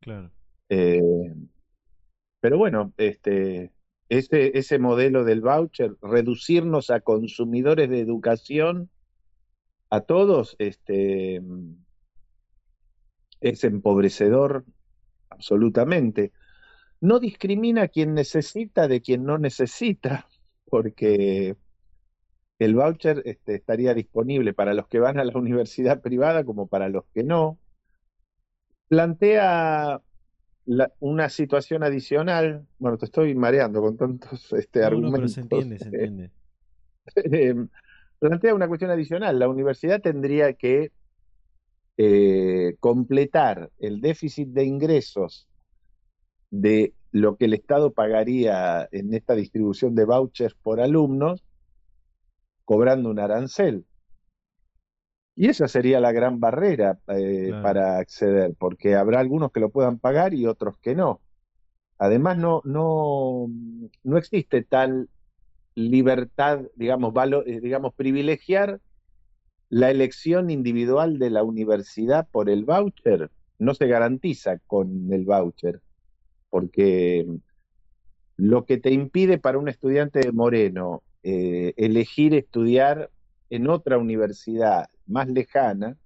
Claro. Eh, pero bueno, este, ese, ese modelo del voucher, reducirnos a consumidores de educación, a todos, este, es empobrecedor absolutamente. No discrimina a quien necesita de quien no necesita, [LAUGHS] porque el voucher este, estaría disponible para los que van a la [LAUGHS] universidad privada como para los que no. Plantea una situación adicional, bueno, te estoy mareando con tantos este, argumentos. se entiende, se entiende. [LAUGHS] Em, plantea una cuestión adicional. La universidad tendría que eh, completar el déficit de ingresos de lo que el Estado pagaría en esta distribución de vouchers por alumnos, cobrando un arancel. Y esa sería la gran barrera eh, para acceder, porque habrá algunos que lo puedan pagar y otros que no. Además, no, no, no existe tal libertad, digamos, eh, digamos, privilegiar la elección individual de la universidad por el voucher no se garantiza con el voucher, porque lo que te impide para un estudiante de Moreno eh, elegir estudiar en otra universidad más lejana,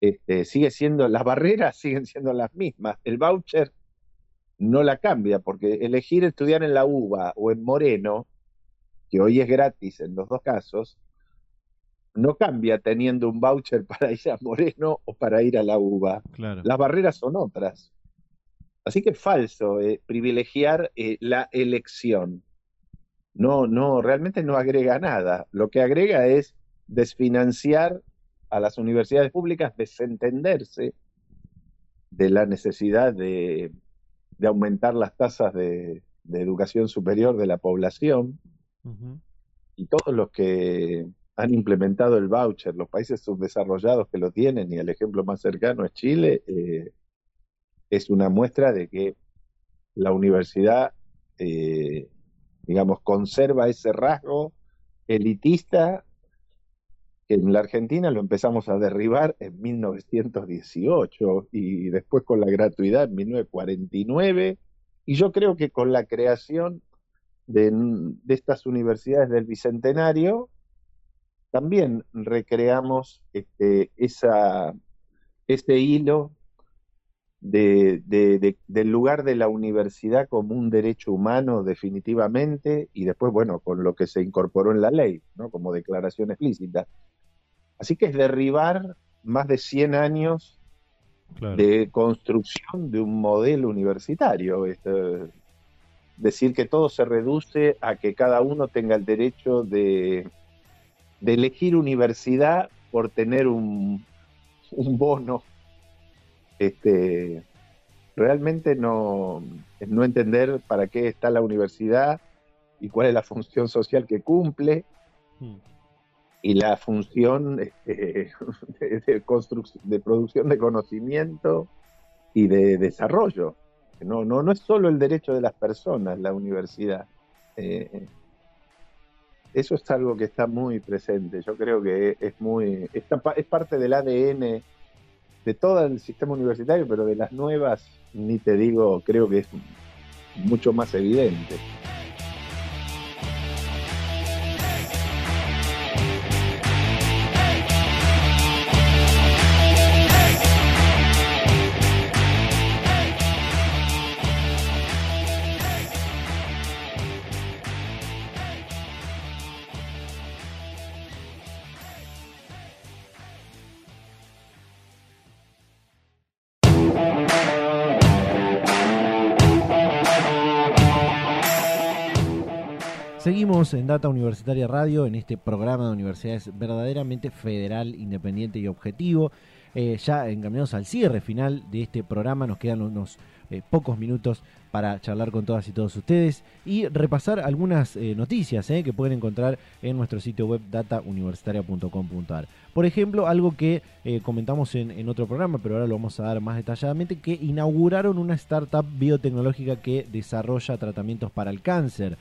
este, sigue siendo, las barreras [LAUGHS] siguen siendo las mismas. El voucher no la cambia, porque elegir estudiar en la UBA o en Moreno, que hoy es gratis en los dos casos, no cambia teniendo un voucher [LAUGHS] para ir a Moreno o para ir a la UBA. Las barreras son otras. Así que es falso eh, privilegiar eh, la elección. No, no, realmente no agrega nada. Lo que agrega es desfinanciar a las universidades públicas, desentenderse de la necesidad de, aumentar las tasas de, educación superior de la población. Y todos los que han implementado el voucher, los países subdesarrollados que lo tienen, y el ejemplo más cercano es Chile, eh, es una muestra de que la universidad, eh, digamos, conserva ese rasgo elitista que en la Argentina lo empezamos a derribar en 1918 y después con la gratuidad en 1949 y yo creo que con la creación de, estas universidades del Bicentenario también recreamos este, esa, ese hilo de, del lugar de la universidad como un derecho humano definitivamente y después, bueno, con lo que se incorporó en la ley, ¿no? como declaración explícita. Así que es derribar más de 100 años de construcción de un modelo universitario. Este, decir que todo se reduce a que cada uno tenga el derecho de, de elegir universidad por tener un, un bono. Este, realmente no, no entender para qué está la universidad y cuál es la función social que cumple. Hmm y la función este, [LAUGHS] de, de producción de conocimiento y de desarrollo. No, no, no es solo el derecho de las personas la universidad. Eh, eso es algo que está muy presente. Yo creo que es muy es parte del ADN de todo el sistema universitario, pero de las nuevas, ni te digo, creo que es mucho más evidente. En Data Universitaria Radio, en este programa de universidades verdaderamente federal, independiente y objetivo. Eh, ya encaminados al cierre final de este programa, nos quedan unos eh, pocos minutos para charlar con todas y todos ustedes y repasar algunas eh, noticias que pueden encontrar en nuestro sitio web datauniversitaria.com.ar. Por ejemplo, algo que comentamos en, en, otro programa, pero ahora lo vamos a dar más detalladamente, que inauguraron una startup biotecnológica que desarrolla tratamientos para el cáncer.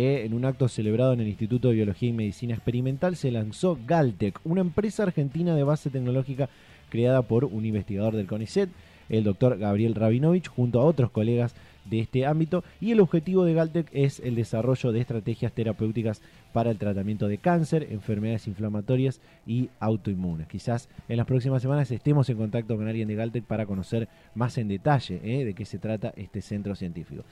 Eh, en un acto celebrado en el Instituto de Biología y Medicina Experimental se lanzó Galtec, una empresa argentina de base tecnológica creada por un investigador del CONICET, el doctor Gabriel Rabinovich, junto a otros colegas de este ámbito y el objetivo de Galtec es el desarrollo de estrategias terapéuticas para el tratamiento de cáncer, enfermedades inflamatorias y autoinmunes. Quizás en las próximas semanas estemos en contacto con alguien de Galtec para conocer más en detalle eh, de qué se trata este centro científico.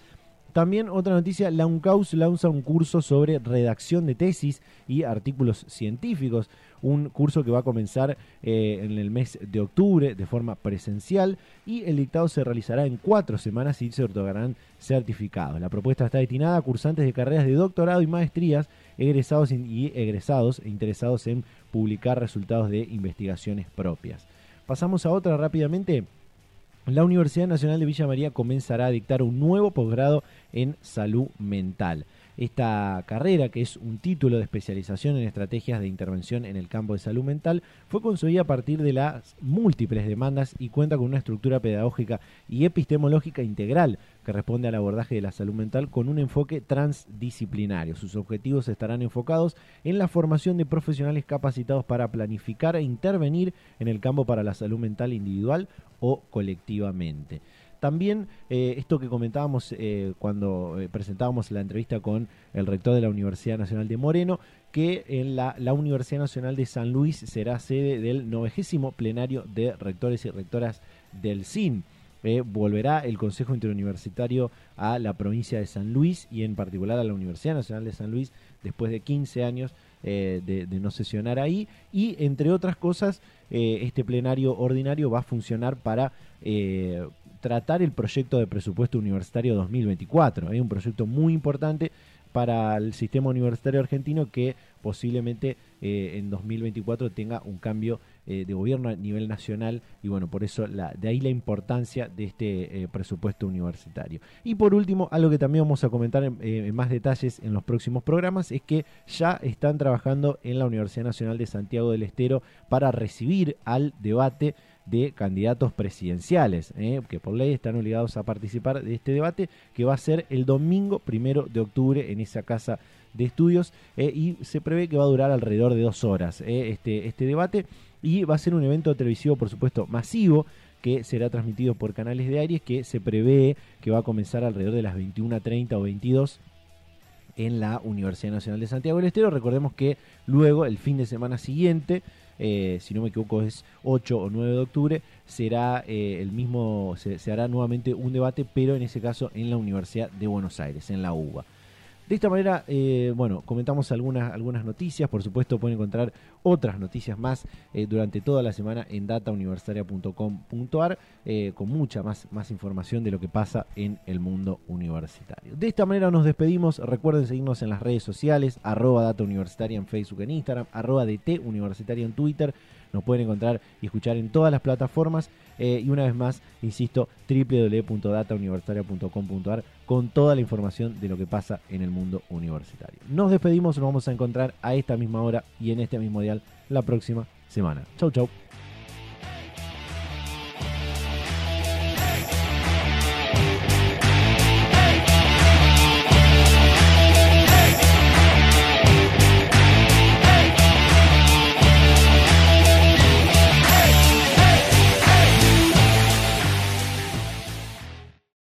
También otra noticia, la UNCAUS lanza un curso sobre redacción de tesis y artículos científicos, un curso que va a comenzar eh, en el mes de octubre de forma presencial y el dictado se realizará en cuatro semanas y se otorgarán certificados. La propuesta está destinada a cursantes de carreras de doctorado y maestrías, egresados y egresados e interesados en publicar resultados de investigaciones propias. Pasamos a otra rápidamente la Universidad Nacional de Villa María comenzará a dictar un nuevo posgrado en salud mental. Esta carrera, que es un título de especialización en estrategias de intervención en el campo de salud mental, fue concebida a partir de las múltiples demandas y cuenta con una estructura pedagógica y epistemológica integral que responde al abordaje de la salud mental con un enfoque transdisciplinario. Sus objetivos estarán enfocados en la formación de profesionales capacitados para planificar e intervenir en el campo para la salud mental individual o colectivamente. También eh, esto que comentábamos eh, cuando eh, presentábamos la entrevista con el rector de la Universidad Nacional de Moreno, que en la, Universidad Nacional de San Luis será sede del 90 plenario de rectores y rectoras del CIN. volverá el Consejo Interuniversitario a la provincia de San Luis y en particular a la Universidad Nacional de San Luis después de 15 años de, no sesionar ahí y entre otras cosas este plenario ordinario va a funcionar para tratar el proyecto de presupuesto universitario 2024. Es un proyecto muy importante para el sistema universitario argentino que posiblemente eh, en 2024 tenga un cambio eh, de gobierno a nivel nacional y bueno, por eso de ahí la importancia de este eh, presupuesto universitario. Y por último, algo que también vamos a comentar en, más detalles en los próximos programas es que ya están trabajando en la Universidad Nacional de Santiago del Estero para recibir al debate de candidatos presidenciales, eh, que por ley están obligados a participar de este debate, que va a ser el domingo primero de octubre en esa casa de estudios eh, y se prevé que va a durar alrededor de dos horas eh, este, este debate y va a ser un evento televisivo, por supuesto, masivo que será transmitido por canales de Aries que se prevé que va a comenzar alrededor de las 21.30 o 22 en la Universidad Nacional de Santiago del Estero. Recordemos que luego, el fin de semana siguiente, eh, si no me equivoco es 8 o 9 de octubre, será eh, el mismo, se, hará nuevamente un debate, pero en ese caso en la Universidad de Buenos Aires, en la UBA. De esta manera, eh, bueno, comentamos algunas, algunas noticias. Por supuesto, pueden encontrar otras noticias más eh, durante toda la semana en datauniversitaria.com.ar eh, con mucha más, más información de lo que pasa en el mundo universitario. De esta manera nos despedimos. Recuerden seguirnos en las redes sociales, arroba data universitaria en Facebook, en Instagram, arroba DT universitaria en Twitter. Nos pueden encontrar y escuchar en todas las plataformas. Y una vez más, insisto, www.datauniversitaria.com.ar con toda la información de lo que pasa en el mundo universitario. Nos despedimos, nos vamos a encontrar a esta misma hora y en este mismo dial la próxima semana. Chau, chau.